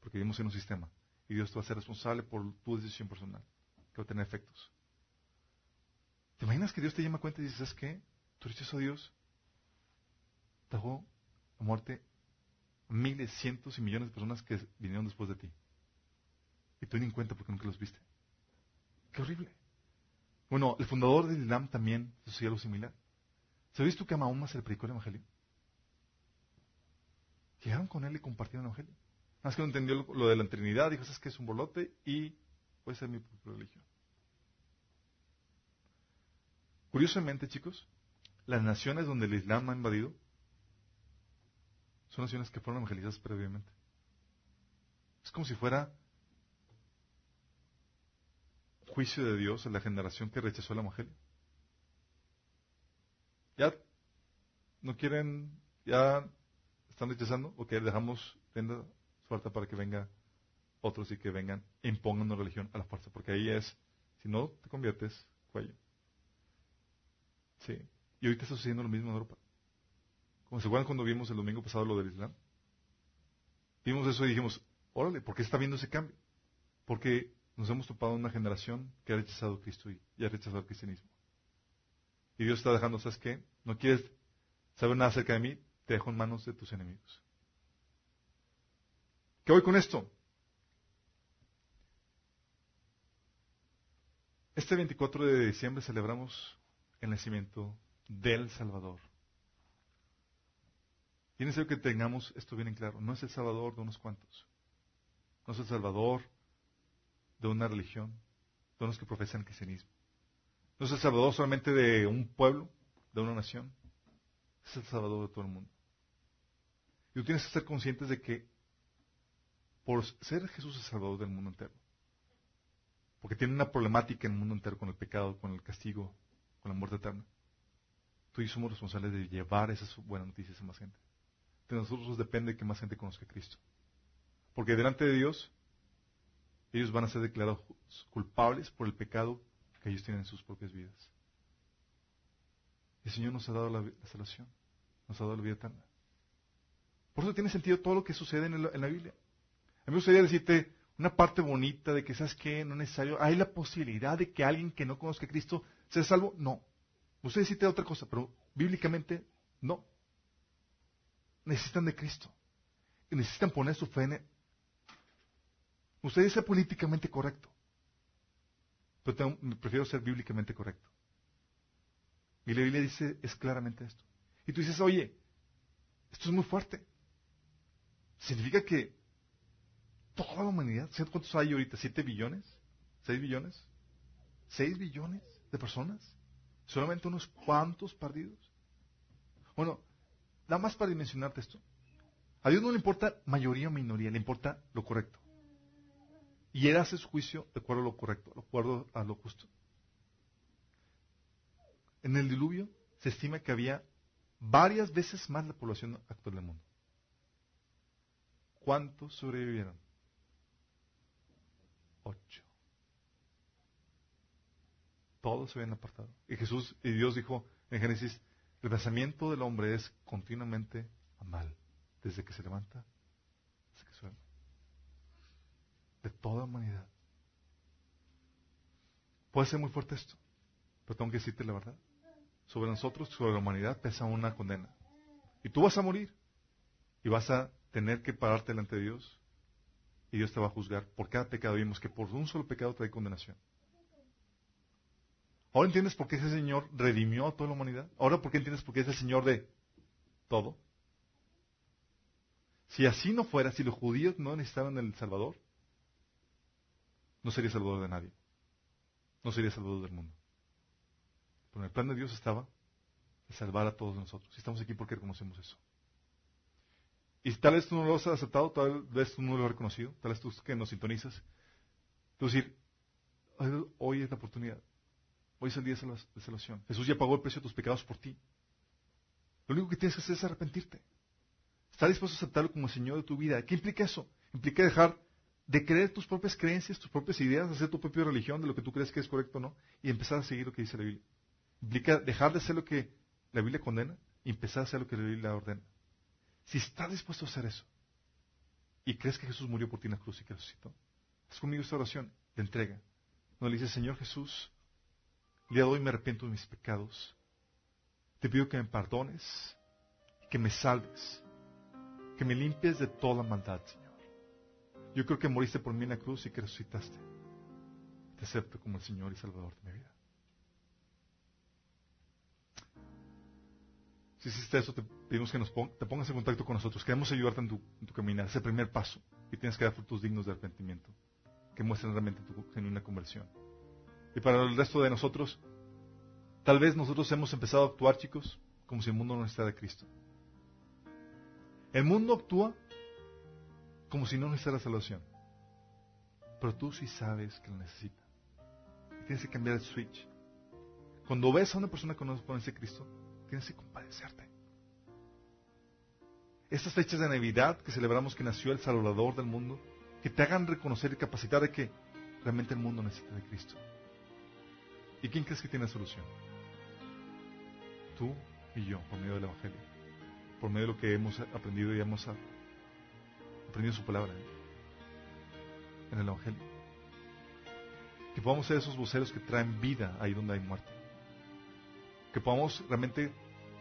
Porque vivimos en un sistema y Dios te va a ser responsable por tu decisión personal, que va a tener efectos. ¿Te imaginas que Dios te llama a cuenta y dices, ¿sabes qué? Tu rechazo a Dios trajo a muerte miles, cientos y millones de personas que vinieron después de ti. Y tú ni en cuenta porque nunca los viste. Qué horrible. Bueno, el fundador del Islam también sucedió algo similar. ¿Sabes tú que a Mahoma se le predicó el Evangelio? Llegaron con él y compartieron el Evangelio. Más que no entendió lo, de la Trinidad, dijo, ¿sabes que es un bolote? Y puede ser mi propia religión. Curiosamente, chicos, las naciones donde el Islam ha invadido son naciones que fueron evangelizadas previamente. Es como si fuera juicio de Dios en la generación que rechazó el Evangelio. Ya no quieren, ya están rechazando, o que dejamos tienda suerte para que venga otros y que vengan e impongan una religión a la fuerza, porque ahí es, si no te conviertes, cuello. Sí. Y ahorita está sucediendo lo mismo en Europa. Como se acuerdan cuando vimos el domingo pasado lo del Islam. Vimos eso y dijimos, órale, ¿por qué está viendo ese cambio? Porque nos hemos topado una generación que ha rechazado Cristo y, ha rechazado el cristianismo. Y Dios está dejando, ¿sabes qué? No quieres saber nada acerca de mí, te dejo en manos de tus enemigos. ¿Qué voy con esto? Este 24 de diciembre celebramos el nacimiento del Salvador. Y es necesario que tengamos esto bien en claro. No es el Salvador de unos cuantos. No es el Salvador de una religión, de unos que profesan cristianismo. No es el Salvador solamente de un pueblo, de una nación. Es el Salvador de todo el mundo. Y tú tienes que ser conscientes de que por ser Jesús el Salvador del mundo entero, porque tiene una problemática en el mundo entero con el pecado, con el castigo, con la muerte eterna. Tú y yo somos responsables de llevar esas buenas noticias a más gente. De nosotros depende que más gente conozca a Cristo. Porque delante de Dios, ellos van a ser declarados culpables por el pecado que ellos tienen en sus propias vidas. El Señor nos ha dado la, salvación, nos ha dado la vida eterna. Por eso tiene sentido todo lo que sucede en, la Biblia. A mí me gustaría decirte una parte bonita de que, ¿sabes qué? No es necesario. Hay la posibilidad de que alguien que no conozca a Cristo sea salvo. No. Usted necesita otra cosa, pero bíblicamente no. Necesitan de Cristo. Y necesitan poner su fe en Él. Usted dice políticamente correcto. Pero prefiero ser bíblicamente correcto. Y la Biblia dice, es claramente esto. Y tú dices, oye, esto es muy fuerte. Significa que toda la humanidad, ¿cuántos hay ahorita? ¿Siete billones? ¿Seis billones? ¿Seis billones de personas? ¿Solamente unos cuantos perdidos? Bueno, nada más para dimensionarte esto. A Dios no le importa mayoría o minoría, le importa lo correcto. Y Él hace su juicio de acuerdo a lo correcto, de acuerdo a lo justo. En el diluvio se estima que había varias veces más la población actual del mundo. ¿Cuántos sobrevivieron? Ocho. Todos se habían apartado. Y Jesús y Dios dijo en Génesis, el pensamiento del hombre es continuamente mal, desde que se levanta hasta que suena. De toda humanidad. Puede ser muy fuerte esto, pero tengo que decirte la verdad. Sobre nosotros, sobre la humanidad, pesa una condena. Y tú vas a morir. Y vas a tener que pararte delante de Dios. Y Dios te va a juzgar por cada pecado. Vimos que por un solo pecado trae condenación. Ahora entiendes por qué ese Señor redimió a toda la humanidad. Ahora por qué entiendes por qué es el Señor de todo. Si así no fuera, si los judíos no necesitaban el Salvador, no sería Salvador de nadie. No sería Salvador del mundo. Pero en el plan de Dios estaba de salvar a todos nosotros. Y estamos aquí porque reconocemos eso. Y tal vez tú no lo has aceptado, tal vez tú no lo has reconocido, tal vez tú que nos sintonizas. Tú decir, hoy es la oportunidad. Hoy es el día de salvación. Jesús ya pagó el precio de tus pecados por ti. Lo único que tienes que hacer es arrepentirte. Estar dispuesto a aceptarlo como el Señor de tu vida. ¿Qué implica eso? Implica dejar de creer tus propias creencias, tus propias ideas, hacer tu propia religión de lo que tú crees que es correcto o no, y empezar a seguir lo que dice la Biblia. Implica dejar de hacer lo que la Biblia condena y empezar a hacer lo que la Biblia ordena. Si estás dispuesto a hacer eso y crees que Jesús murió por ti en la cruz y que resucitó, haz conmigo esta oración de entrega. No le dices, Señor Jesús, día de hoy me arrepiento de mis pecados. Te pido que me perdones, que me salves, que me limpies de toda maldad, Señor. Yo creo que moriste por mí en la cruz y que resucitaste. Te acepto como el Señor y Salvador de mi vida. Si hiciste eso, te pedimos que te pongas en contacto con nosotros. Queremos ayudarte en tu, en tu caminar, ese primer paso. Y tienes que dar frutos dignos de arrepentimiento, que muestren realmente tu genuina conversión. Y para el resto de nosotros, tal vez nosotros hemos empezado a actuar, chicos, como si el mundo no necesitara de Cristo. El mundo actúa como si no necesitara salvación. Pero tú sí sabes que lo necesita. Y tienes que cambiar el switch. Cuando ves a una persona que no conoce a Cristo, tienes que compadecerte. Estas fechas de Navidad que celebramos que nació el Salvador del mundo, que te hagan reconocer y capacitar de que realmente el mundo necesita de Cristo. ¿Y quién crees que tiene solución? Tú y yo, por medio del Evangelio, por medio de lo que hemos aprendido y hemos aprendido su palabra ¿eh? en el Evangelio. Que podamos ser esos voceros que traen vida ahí donde hay muerte que podamos realmente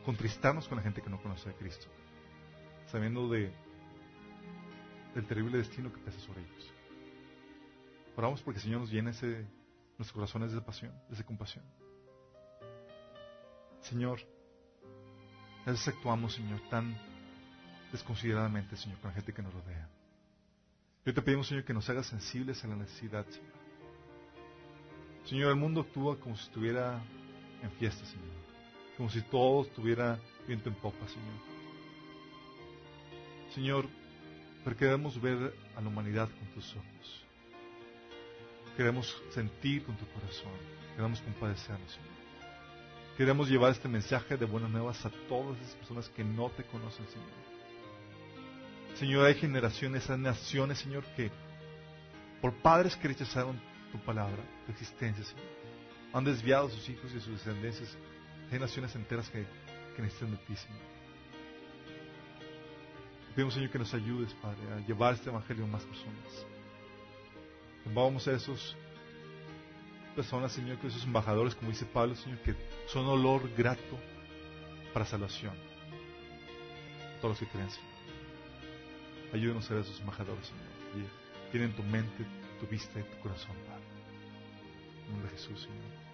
contristarnos con la gente que no conoce a Cristo, sabiendo de, del terrible destino que pesa sobre ellos. Oramos porque el Señor nos llene ese, nuestros corazones de pasión, de esa compasión. Señor, a veces actuamos, Señor, tan desconsideradamente, Señor, con la gente que nos rodea. Yo te pedimos, Señor, que nos hagas sensibles a la necesidad, Señor. Señor, el mundo actúa como si estuviera en fiesta, Señor. Como si todo estuviera viento en popa, Señor. Señor, pero queremos ver a la humanidad con tus ojos. Queremos sentir con tu corazón. Queremos compadecernos, Señor. Queremos llevar este mensaje de buenas nuevas a todas esas personas que no te conocen, Señor. Señor, hay generaciones, hay naciones, Señor, que por padres que rechazaron tu palabra, tu existencia, Señor han desviado a sus hijos y a sus descendencias. Hay naciones enteras que, necesitan de ti, Señor. Pedimos, Señor, que nos ayudes, Padre, a llevar este Evangelio a más personas. Vamos a esos personas, Señor, que esos embajadores, como dice Pablo, Señor, que son olor grato para salvación. Todos los que creen, Señor. Ayúdenos a esos embajadores, Señor. Y tienen tu mente, tu vista y tu corazón, Padre. En nombre de Jesús, Señor.